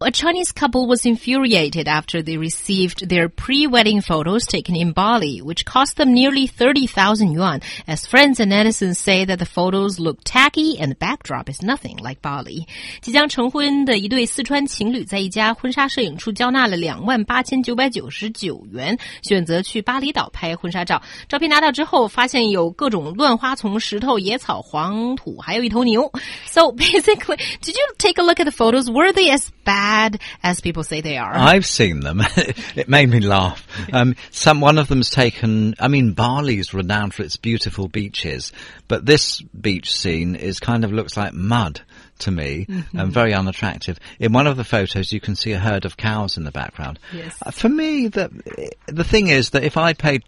A Chinese couple was infuriated after they received their pre-wedding photos taken in Bali, which cost them nearly 30,000 yuan, as friends and netizens say that the photos look tacky and the backdrop is nothing like Bali. 即将成婚的一对四川情侣在一家婚纱摄影处交纳了两万八千九百九十九元，选择去巴厘岛拍婚纱照。照片拿到之后，发现有各种乱花丛、石头、野草、黄土，还有一头牛。So basically, did you take a look at the photos? Were they as bad? Bad as people say they are. I've seen them. it made me laugh. Um, some one of them's taken. I mean, Bali's renowned for its beautiful beaches, but this beach scene is kind of looks like mud to me Mm-hmm. and very unattractive. In one of the photos, you can see a herd of cows in the background. Yes. Uh, For me, the the thing is that if I paid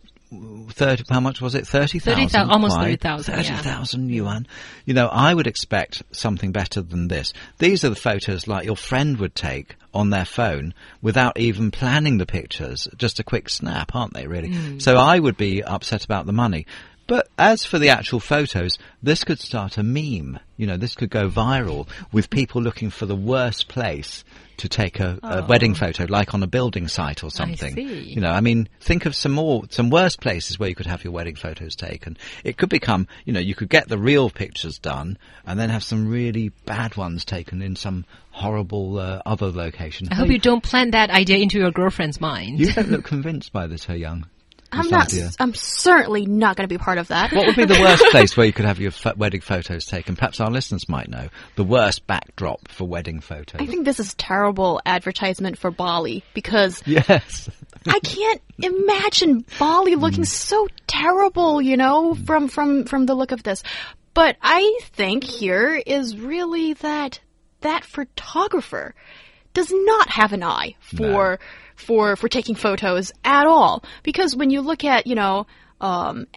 thirty, how much was it? Thirty thousand, 30,000, almost Why? 30,000, yeah. 30,000 yuan. You know, I would expect something better than this. These are the photos like your friend would take on their phone without even planning the pictures. Just a quick snap, aren't they, really? Hmm. So I would be upset about the money. But as for the actual photos, this could start a meme. You know, this could go viral with people looking for the worst place to take a, a wedding photo, like on a building site or something. Oh. see. You know, I mean, think of some more, some worse places where you could have your wedding photos taken. It could become, you know, you could get the real pictures done and then have some really bad ones taken in some horrible uh, other location. I hope you don't plant that idea into your girlfriend's mind. You don't look convinced by this, her young. I'm not. idea. I'm certainly not going to be part of that. What would be the worst place where you could have your wedding photos taken? Perhaps our listeners might know the worst backdrop for wedding photos. I think this is terrible advertisement for Bali because yes. I can't imagine Bali looking mm. so terrible, you know, mm. from from from the look of this. But I think here is really that that photographer does not have an eye for for for taking photos at all because when you look at, you know, um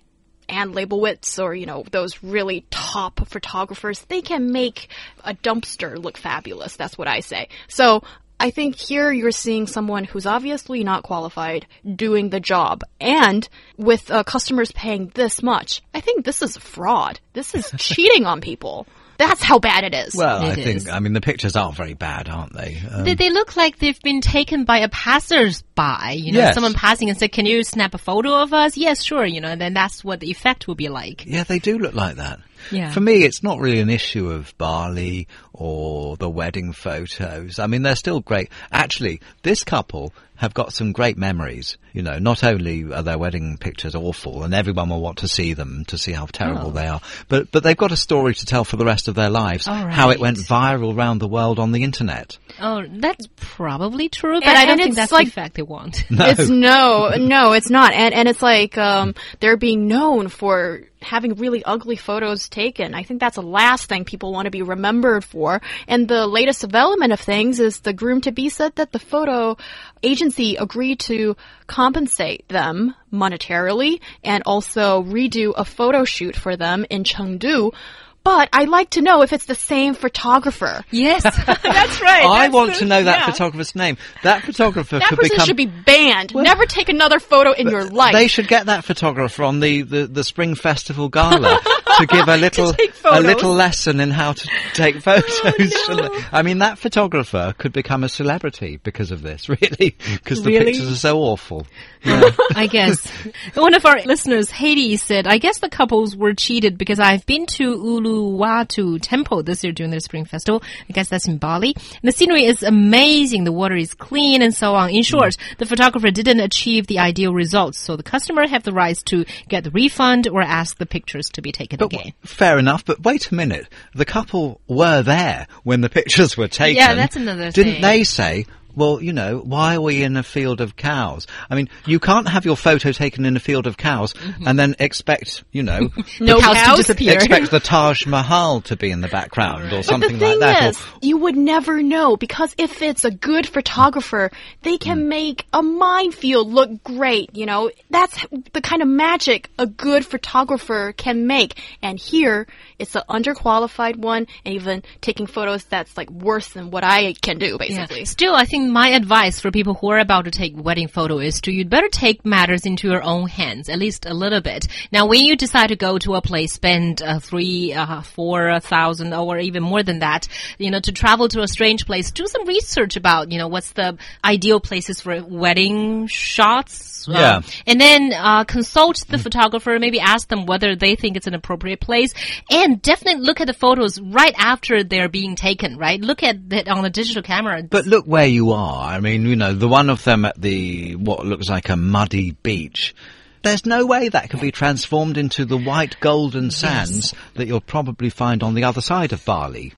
Annie Leibovitz or, you know, those really top photographers, they can make a dumpster look fabulous. That's what I say. So I think here you're seeing someone who's obviously not qualified doing the job. And with uh, customers paying this much, I think this is fraud. This is cheating on people. That's how bad it is. Well, I It think, is. I mean, the pictures are very bad, aren't they? Um, They, they look like they've been taken by a passers-by. You know, Yes. someone passing and said, "Can you snap a photo of us?" Yes, sure. You know, and then that's what the effect will be like. Yeah, they do look like that. Yeah. For me, it's not really an issue of Bali or the wedding photos. I mean, they're still great. Actually, this couple have got some great memories. You know, not only are their wedding pictures awful and everyone will want to see them to see how terrible Oh. they are, but, but they've got a story to tell for the rest of their lives. All How it went viral around the world on the internet. Oh, that's probably true, but And- I don't and think it's that's like- the effect they want. It's no, no, it's not. And and it's like um, they're being known for having really ugly photos taken. I think that's the last thing people want to be remembered for. And the latest development of things is the groom to be said that the photo agency agreed to compensate them monetarily and also redo a photo shoot for them in Chengdu. But I'd like to know if it's the same photographer. yes, That's right. I that's want the- to know that yeah. photographer's name. That photographer That could person become should be banned. Never take another photo in your life. They should get that photographer on the, the, the Spring Festival Gala to give a little take a little lesson in how to take oh, photos. shouldn't they? I mean, that photographer could become a celebrity because of this, really, because the Really? pictures are so awful. I guess. One of our listeners, Haiti, said, I guess the couples were cheated because I've been to Uluwatu Temple this year during the Spring Festival. I guess that's in Bali. And the scenery is amazing. The water is clean and so on. In short, the photographer didn't achieve the ideal results. So the customer have the rights to get the refund or ask the pictures to be taken But again. fair enough. But wait a minute, the couple were there when the pictures were taken. Yeah, that's another Didn't thing. they say? Well, you know, why are we in a field of cows? I mean, you can't have your photo taken in a field of cows and then expect, you know, No cows to disappear. expect the Taj Mahal to be in the background or But something the thing like that. is, or, you would never know because if it's a good photographer, they can Hmm. make a minefield look great. You know, that's the kind of magic a good photographer can make. And here, it's an underqualified one, and even taking photos that's like worse than what I can do, basically. Yeah. Still, I think my advice for people who are about to take wedding photo is to you'd better take matters into your own hands, at least a little bit. Now, when you decide to go to a place, spend uh, three, uh, four uh, or even more than that, you know, to travel to a strange place, do some research about, you know, what's the ideal places for wedding shots. Yeah. Um, and then uh, consult the photographer, maybe ask them whether they think it's an appropriate place, and definitely look at the photos right after they're being taken, right? Look at it on a digital camera. But look where you are. I mean, you know, the one of them at the, what looks like a muddy beach. There's no way that can be transformed into the white golden sands that you'll probably find on the other side of Bali.